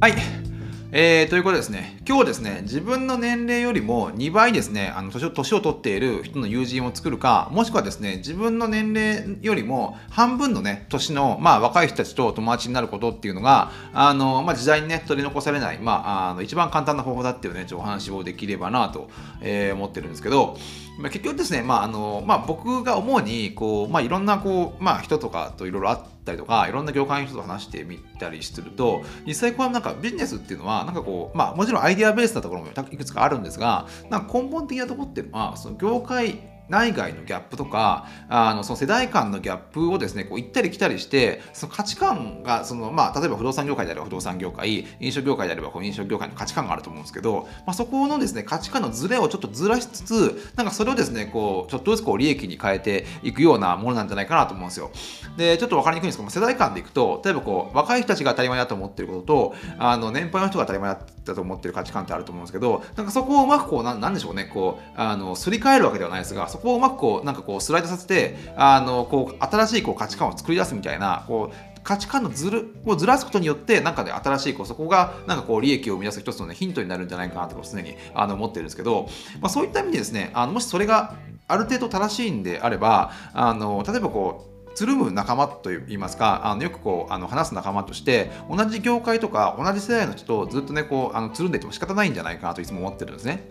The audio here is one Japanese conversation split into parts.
はい。えー、ということですね、今日ですね、自分の年齢よりも2倍ですね、あの年を年を取っている人の友人を作るか、もしくはですね、自分の年齢よりも半分のね、年の、まあ、若い人たちと友達になることっていうのが、あの、まあ、時代にね、取り残されない、まあ、あの一番簡単な方法だっていうね、お話をできればなと、えー、思ってるんですけど、まあ、結局ですね、まああのまあ、僕が思うにこう、まあ、いろんなこう、まあ、人とかといろいろあったりとかいろんな業界の人と話してみたりすると実際こうなんかビジネスっていうのはなんかこう、まあ、もちろんアイデアベースなところもいくつかあるんですがなんか根本的なところっていうのはその業界内外のギャップとかあのその世代間のギャップをですねこう行ったり来たりしてその価値観がその、まあ、例えば不動産業界であれば不動産業界飲食業界であればこう飲食業界の価値観があると思うんですけど、まあ、そこのですね価値観のズレをちょっとずらしつつなんかそれをですねこうちょっとずつこう利益に変えていくようなものなんじゃないかなと思うんですよ。でちょっと分かりにくいんですけど世代間でいくと例えばこう若い人たちが当たり前だと思ってることとあの年配の人が当たり前だと思ってる価値観ってあると思うんですけどなんかそこをうまくこうなんでしょうねこうあのすり替えるわけではないですがそこをうまくこうなんかこうスライドさせてあのこう新しいこう価値観を作り出すみたいなこう価値観のずるをずらすことによってなんか、ね、新しいこうそこがなんかこう利益を生み出す一つの、ね、ヒントになるんじゃないかなと常にあの思ってるんですけど、まあ、そういった意味でですねあのもしそれがある程度正しいんであればあの例えばこうつるむ仲間といいますかあのよくこうあの話す仲間として同じ業界とか同じ世代の人とずっとねこうあのつるんでいても仕方ないんじゃないかなといつも思ってるんですね。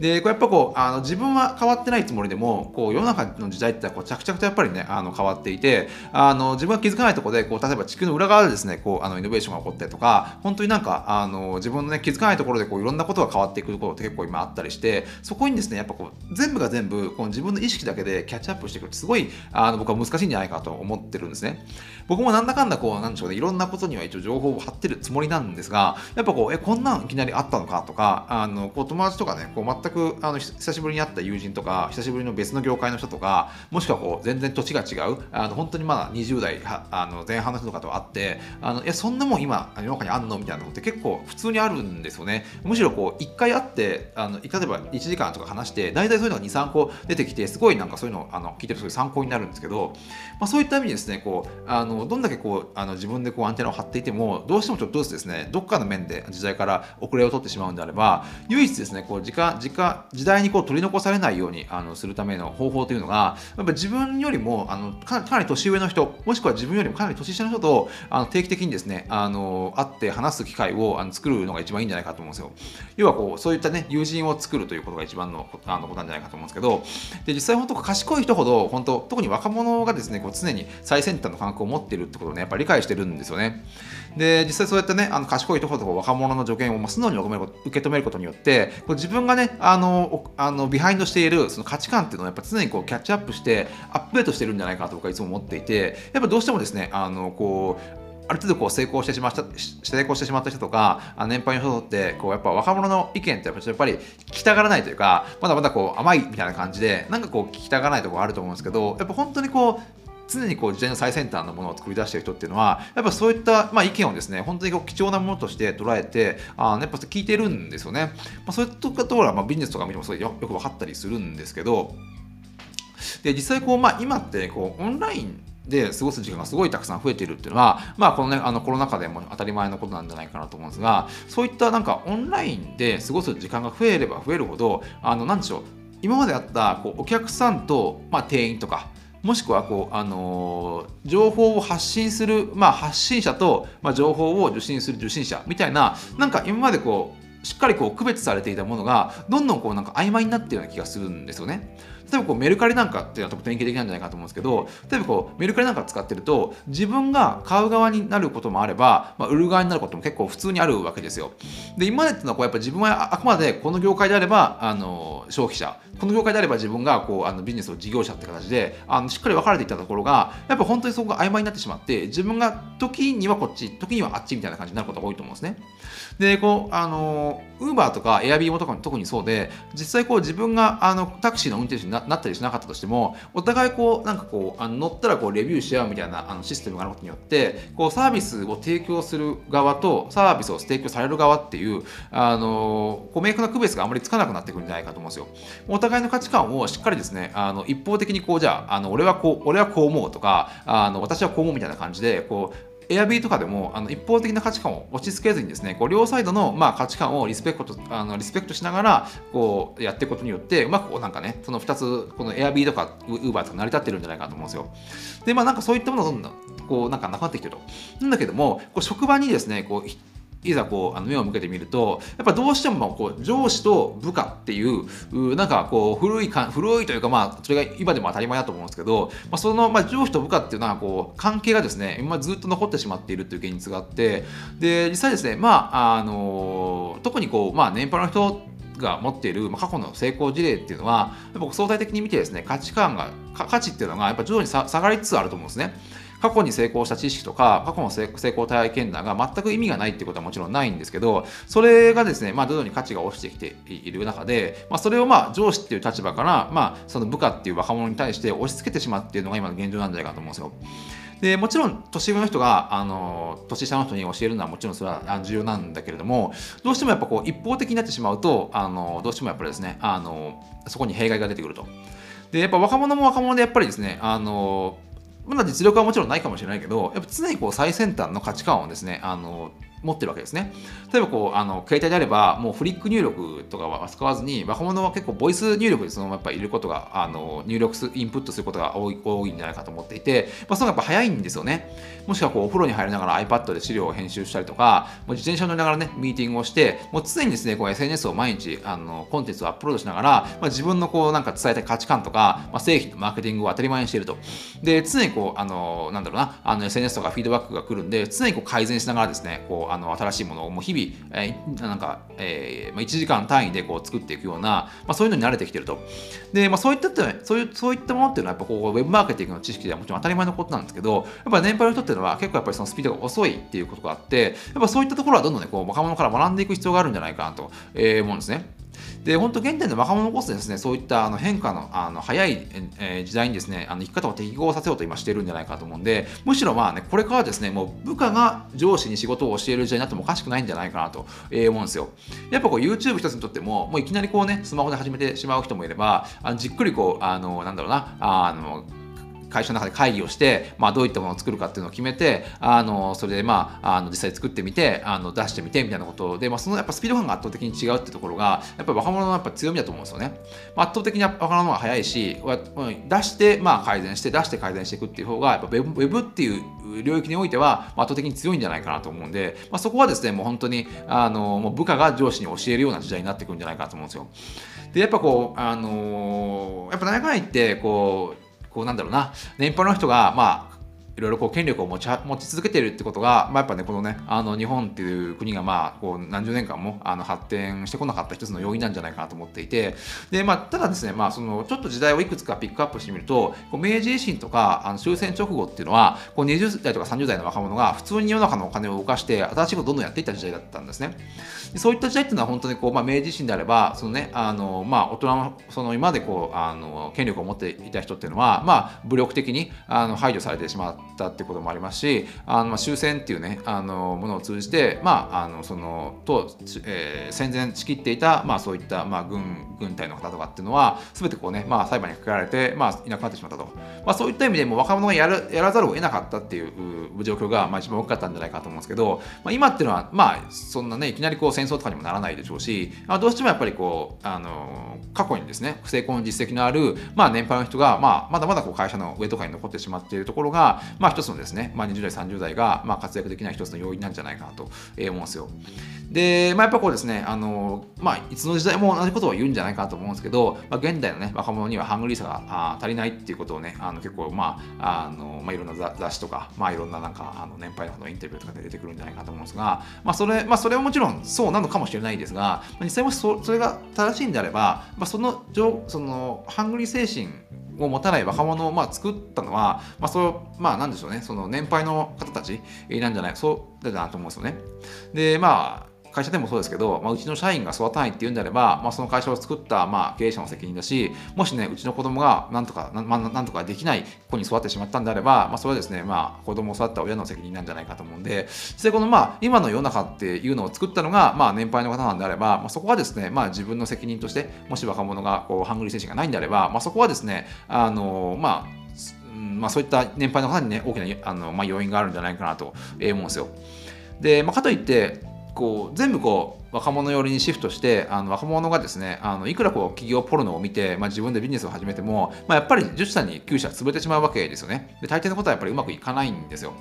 でこうやっぱこうあの自分は変わってないつもりでもこう世の中の時代ってこう着々とやっぱりねあの変わっていてあの自分が気づかないところでこう例えば地球の裏側でですねこうあのイノベーションが起こったりとか本当になんかあの自分のね気づかないところでこういろんなことが変わっていくことって結構今あったりしてそこにですねやっぱこう全部が全部この自分の意識だけでキャッチアップしていくってすごいあの僕は難しいんじゃないかと思ってるんですね。僕もなんだかんだこう、なんでしょうね、いろんなことには一応情報を貼ってるつもりなんですが、やっぱこう、え、こんなんいきなりあったのかとか、あの、こう、友達とかね、こう、全く、あの、久しぶりに会った友人とか、久しぶりの別の業界の人とか、もしくはこう、全然土地が違う、あの、本当にまだ20代あの前半の人とかと会って、あの、いや、そんなもん今、世の中にあんの？みたいなのって結構普通にあるんですよね。むしろこう、1回会って、あの、例えば1時間とか話して、大体そういうのが2、3個出てきて、すごいなんかそういうのあの聞いてると参考になるんですけど、まあ、そういった意味ですね、こう、あの、どんだけこうあの自分でこうアンテナを張っていてもどうしてもちょっとずつですねどっかの面で時代から遅れを取ってしまうんであれば唯一ですねこう時間時間時代にこう取り残されないようにあのするための方法というのがやっぱ自分よりもあのかなり年上の人もしくは自分よりもかなり年下の人とあの定期的にですねあの会って話す機会をあの作るのが一番いいんじゃないかと思うんですよ。要はこうそういったね友人を作るということが一番のあのことなんじゃないかと思うんですけどで実際本当賢い人ほど本当特に若者がですねこう常に最先端の感覚を持っているってことをねやっぱり理解してるんですよね。で実際そうやってねあの賢いところとか若者の助言を素直に受け止めることによってこう自分がねあのあのビハインドしているその価値観っていうのをやっぱ常にこうキャッチアップしてアップデートしてるんじゃないかと僕はいつも思っていてやっぱどうしてもですねあのこうある程度こう成功してしまった成功してしまった人とか年配の人ってこうやっぱ若者の意見ってやっぱり聞きたがらないというかまだまだこう甘いみたいな感じでなんかこう聞きたがらないところあると思うんですけどやっぱ本当にこう常にこう時代の最先端のものを作り出している人っていうのはやっぱそういった、まあ、意見をですね本当にこう貴重なものとして捉えてあやっぱ聞いてるんですよね、まあ、そういったところは、まあ、ビジネスとか見てもそれよく分かったりするんですけどで実際こう、まあ、今ってこうオンラインで過ごす時間がすごいたくさん増えているっていうのは、まあ、このね、あのコロナ禍でも当たり前のことなんじゃないかなと思うんですが、そういったなんかオンラインで過ごす時間が増えれば増えるほど、あの、なんでしょう、今まであったこうお客さんと、まあ、店員とか、もしくはこう、あのー、情報を発信する、まあ、発信者と、まあ、情報を受信する受信者みたいななんか今までこうしっかりこう区別されていたものがどんどんこうなんか曖昧になってるような気がするんですよね。例えばこうメルカリなんかっていうのは特典型的なんじゃないかと思うんですけど例えばこうメルカリなんか使ってると自分が買う側になることもあれば、まあ、売る側になることも結構普通にあるわけですよ。で今までっていうのはこうやっぱ自分はあくまでこの業界であればあの消費者この業界であれば自分がこうあのビジネスの事業者って形であのしっかり分かれていったところがやっぱ本当にそこが曖昧になってしまって自分が時にはこっち時にはあっちみたいな感じになることが多いと思うんですね。でこうあのウーバーとかエアビーもとか特にそうで実際こう自分があのタクシーの運転手になったりしなかったとしてもお互いこうなんかこうあの乗ったらこうレビューし合うみたいなあのシステムがあることによってこうサービスを提供する側とサービスを提供される側っていうあのこう明確な区別があまりつかなくなってくるんじゃないかと思うんですよ。お互いの価値観をしっかりですねあの一方的にこうじゃああの俺はこう俺はこう思うとかあの私はこう思うみたいな感じでこうエアビーとかでもあの一方的な価値観を落ち着けずにですねこう両サイドの、まあ、価値観をリスペクトあのリスペクトしながらこうやっていくことによってうまくこうなんかねその2つこのエアビーとかウーバーとか成り立ってるんじゃないかと思うんですよ。でまあなんかそういったものがどんどんこうなんかなくなってきてると。なんだけどもこう職場にですねこういざこうあの目を向けてみるとやっぱどうしてもこう上司と部下っていうなんかこう古いか古いというかまあそれが今でも当たり前だと思うんですけど、まあ、そのまあ上司と部下っていうのはこう関係がですね今ずっと残ってしまっているという現実があってで実際ですねまああの特にこうまあ年配の人が持っている過去の成功事例っていうのはやっぱ相対的に見てですね価値観が価値っていうのがやっぱ徐々に下がりつつあると思うんですね。過去に成功した知識とか過去の成功体験談が全く意味がないってことはもちろんないんですけどそれがですね、まあ、徐々に価値が落ちてきている中で、まあ、それをまあ上司っていう立場から、まあ、その部下っていう若者に対して押し付けてしまうっていうのが今の現状なんじゃないかと思うんですよ。でもちろん年上の人があの年下の人に教えるのはもちろんそれは重要なんだけれどもどうしてもやっぱこう一方的になってしまうとあのどうしてもやっぱりですねあのそこに弊害が出てくると。でやっぱ若者も若者でやっぱりですねあのまだ実力はもちろんないかもしれないけど、やっぱ常にこう最先端の価値観をですね、あの持ってるわけですね。例えばこうあの携帯であればもうフリック入力とかは使わずに若者は結構ボイス入力でそのままやっぱ入れることがあの入力すインプットすることが多い多いんじゃないかと思っていて、まあ、そのやっぱ早いんですよね。もしくはこうお風呂に入りながら iPad で資料を編集したりとかもう自転車乗りながらねミーティングをしてもう常にですねこう SNS を毎日あのコンテンツをアップロードしながら、まあ、自分のこうなんか伝えたい価値観とか、まあ、製品のマーケティングを当たり前にしていると。で常にこうあのなんだろうなあの SNS とかフィードバックが来るんで常にこう改善しながらですねこうあの新しいものをもう日々、えー、なんか、えーまあ、1時間単位でこう作っていくような、まあ、そういうのに慣れてきてると。で、まあ、そういったそういうそういったものっていうのはやっぱこうウェブマーケティングの知識ではもちろん当たり前のことなんですけど、やっぱ年配の人っていうのは結構やっぱりそのスピードが遅いっていうことがあって、やっぱそういったところはどんどんね、こう若者から学んでいく必要があるんじゃないかなと、えー、思うんですね。で本当現代の若者こそですねそういったあの変化のあの早い、え、時代にですねあの生き方を適合させようと今してるんじゃないかと思うんでむしろまあねこれからですねもう部下が上司に仕事を教える時代になってもおかしくないんじゃないかなと、え、思うんですよ。やっぱこう YouTube 一つにとってももういきなりこうねスマホで始めてしまう人もいればあのじっくりこうあのなんだろうなあの会社の中で会議をして、まあ、どういったものを作るかっていうのを決めてあのそれで、まあ、あの実際作ってみてあの出してみてみたいなことで、まあ、そのやっぱスピード感が圧倒的に違うってところがやっぱ若者のやっぱ強みだと思うんですよね。まあ、圧倒的に若者の方が早いし出してまあ改善して出して改善していくっていう方がやっぱウェブっていう領域においては圧倒的に強いんじゃないかなと思うんで、まあ、そこはですねもう本当にあのもう部下が上司に教えるような時代になってくるんじゃないかと思うんですよ。でやっぱこうあのやっぱ何回ってこうこうなんだろうな。年配の人がまあいろいろこう権力を持ち持ち続けているってことが、まあ、やっぱねこのねあの日本っていう国がまあこう何十年間もあの発展してこなかった一つの要因なんじゃないかなと思っていてで、まあ、ただですね、まあ、そのちょっと時代をいくつかピックアップしてみるとこう明治維新とかあの終戦直後っていうのはこう20代とか30代の若者が普通に世の中のお金を動かして新しいことをどんどんやっていった時代だったんですね。でそういった時代っていうのは本当にこう、まあ、明治維新であればその、ねあのまあ、大人のその今までこうあの権力を持っていた人っていうのは、まあ、武力的にあの排除されてしまったってこともありますしあの、終戦っていうねあのものを通じて、まあ、あのそのと、えー、戦前仕切っていた、まあ、そういった、まあ、軍軍隊の方とかっていうのは全てこうね、まあ、裁判にかけられて、まあ、いなくなってしまったと、まあ、そういった意味でも若者がやるやらざるを得なかったっていう状況が、まあ、一番大きかったんじゃないかと思うんですけど、まあ、今っていうのは、まあ、そんなねいきなりこう戦争とかにもならないでしょうし、あ、どうしてもやっぱりこうあの過去にですね成功の実績のある、まあ、年配の人が、まあ、まだまだこう会社の上とかに残ってしまっているところが、まあ、一つのですね、まあ、20代30代が、まあ、活躍できない一つの要因なんじゃないかなと思うんですよ。で、まあ、やっぱこうですね、あのまあ、いつの時代も同じことを言うんじゃないかなと思うんですけど、まあ、現代の、ね、若者にはハングリーさがあ足りないっていうことをね、あの結構、まああのまあ、いろんな雑誌とか、まあ、いろんななんかあの年配ののインタビューとかで出てくるんじゃないかと思うんですが、まあ、それまあ、それはもちろんそうなのかもしれないですが、実際もそそれが正しいんであれば、まあ、そのそのハングリー精神を持たない若者をまあ作ったのは、まあ、そうまあなんでしょうねその年配の方たちなんじゃないそうだなと思うんですよね。でまあ会社でもそうですけど、まあ、うちの社員が育たないっていうんであれば、まあ、その会社を作った、まあ、経営者の責任だし、もしね、うちの子供がなんとか、なまあ、なんとかできない子に育ってしまったんであれば、まあ、それはですね、まあ、子供を育った親の責任なんじゃないかと思うんで、実際この、まあ、今の世の中っていうのを作ったのが、まあ、年配の方なんであれば、まあ、そこはですね、まあ、自分の責任として、もし若者がこうハングリー精神がないんであれば、まあ、そこはですね、あの、まあ、まあ、そういった年配の方にね大きなあの、まあ、要因があるんじゃないかなと思うんですよ。で、まあ、かといってこう全部こう若者寄りにシフトしてあの若者がですねあのいくらこう企業ポルノを見て、まあ、自分でビジネスを始めても、まあ、やっぱり10社に9社潰れてしまうわけですよね。で大抵のことはやっぱりうまくいかないんですよ。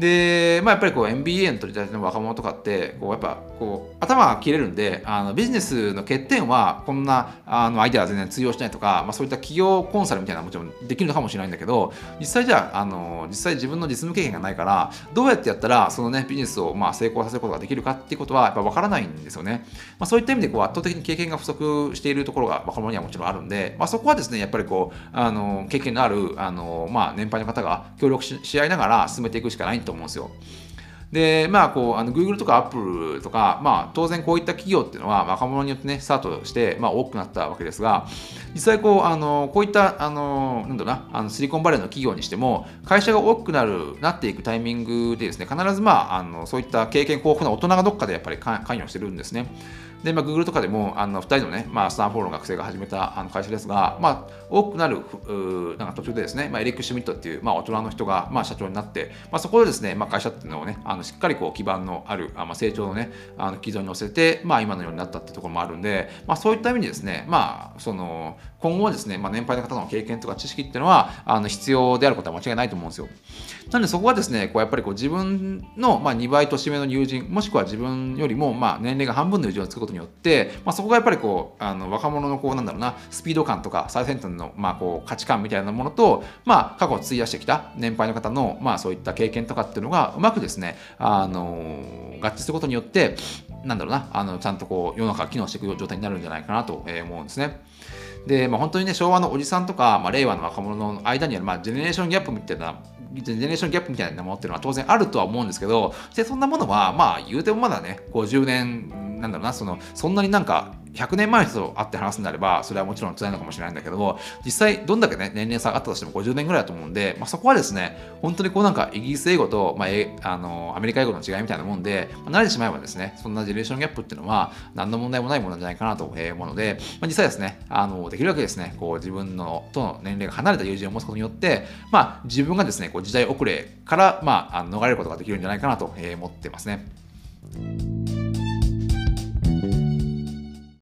で、まあ、やっぱりこう MBA の取り立ての若者とかってこうやっぱこう頭が切れるんであのビジネスの欠点はこんなあのアイデアは全然通用しないとか、まあ、そういった企業コンサルみたいなのはもちろんできるのかもしれないんだけど実際じゃああの実際自分の実務経験がないからどうやってやったらそのねビジネスをまあ成功させることができるかっていうことはやっぱ分からないんですよね、まあ、そういった意味でこう圧倒的に経験が不足しているところが若者にはもちろんあるんで、まあ、そこはですねやっぱりこうあの経験のあるあの、まあ、年配の方が協力し合いながら進めていくしかないとと思うんですよ。で、まあ、こう、あの、Google とか Apple とか、まあ、当然こういった企業っていうのは若者によってね、スタートして、まあ、多くなったわけですが、実際こう、あの、こういった、あの、なんだろうな、あの、シリコンバレーの企業にしても、会社が大きくなる、なっていくタイミングでですね、必ず、まあ、あの、そういった経験豊富な大人がどっかでやっぱり関与してるんですね。で、まあ、Google とかでも、あの、2人のね、まあ、スタンフォードの学生が始めたあの会社ですが、まあ、多くなる、うなんか途中でですね、まあ、エリック・シュミットっていう、まあ、大人の人が、まあ、社長になって、まあ、そこでですね、まあ、会社っていうのをね、あのしっかりこう基盤のある、あまあ、成長のね、あの基準に乗せて、まあ、今のようになったっていうところもあるんで、まあ、そういった意味でですね、まあ、その、今後はですね、まあ、年配の方の経験とか知識っていうのは、あの必要であることは間違いないと思うんですよ。なので、そこはですね、こうやっぱりこう自分の、まあ、2倍年上の友人、もしくは自分よりも、まあ、年齢が半分の友人を作ることによって、まあ、そこがやっぱりこう、あの若者のこう、なんだろうな、スピード感とか最先端の、まあ、こう価値観みたいなものと、まあ、過去を費やしてきた年配の方の、まあ、そういった経験とかっていうのがうまくですね、あの合致することによってなんだろうなあのちゃんとこう世の中が機能していく状態になるんじゃないかなと思うんですね。で、まあ、本当にね昭和のおじさんとか、まあ、令和の若者の間にある、まあ、ジェネレーションギャップみたいなジェネレーションギャップみたいなものっていうのは当然あるとは思うんですけどでそんなものはまあ言うてもまだね50年なんだろうなそのそんなになんか100年前の人と会って話すんであれば、それはもちろん辛いのかもしれないんだけども、実際どんだけね、年齢差があったとしても50年ぐらいだと思うんで、まあ、そこはですね、本当にこうなんかイギリス英語と、まあ、あのアメリカ英語の違いみたいなもんで、まあ、慣れてしまえばですね、そんなジェネレーションギャップっていうのは何の問題もないものなんじゃないかなと思うので、まあ、実際ですね、あのできるだけですね、こう自分のとの年齢が離れた友人を持つことによって、まあ、自分がですね、こう時代遅れから、まあ、逃れることができるんじゃないかなと思ってますね。